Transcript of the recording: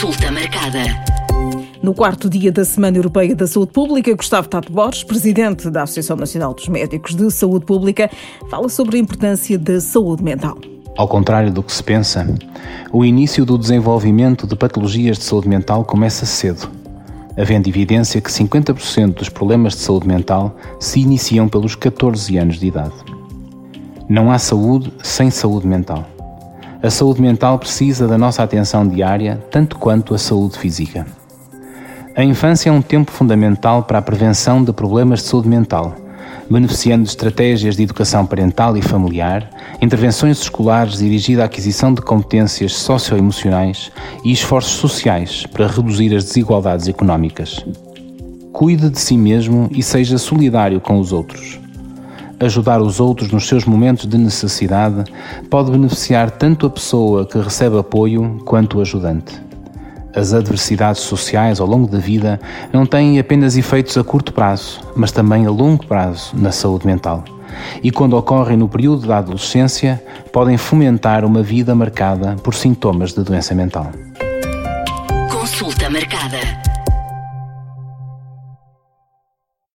Consulta marcada. No quarto dia da Semana Europeia da Saúde Pública, Gustavo Tato Borges, presidente da Associação Nacional dos Médicos de Saúde Pública, fala sobre a importância da saúde mental. Ao contrário do que se pensa, o início do desenvolvimento de patologias de saúde mental começa cedo, havendo evidência que 50% dos problemas de saúde mental se iniciam pelos 14 anos de idade. Não há saúde sem saúde mental. A saúde mental precisa da nossa atenção diária tanto quanto a saúde física. A infância é um tempo fundamental para a prevenção de problemas de saúde mental, beneficiando de estratégias de educação parental e familiar, intervenções escolares dirigidas à aquisição de competências socioemocionais e esforços sociais para reduzir as desigualdades económicas. Cuide de si mesmo e seja solidário com os outros ajudar os outros nos seus momentos de necessidade pode beneficiar tanto a pessoa que recebe apoio quanto o ajudante. As adversidades sociais ao longo da vida não têm apenas efeitos a curto prazo, mas também a longo prazo na saúde mental. E quando ocorrem no período da adolescência, podem fomentar uma vida marcada por sintomas de doença mental. Consulta marcada.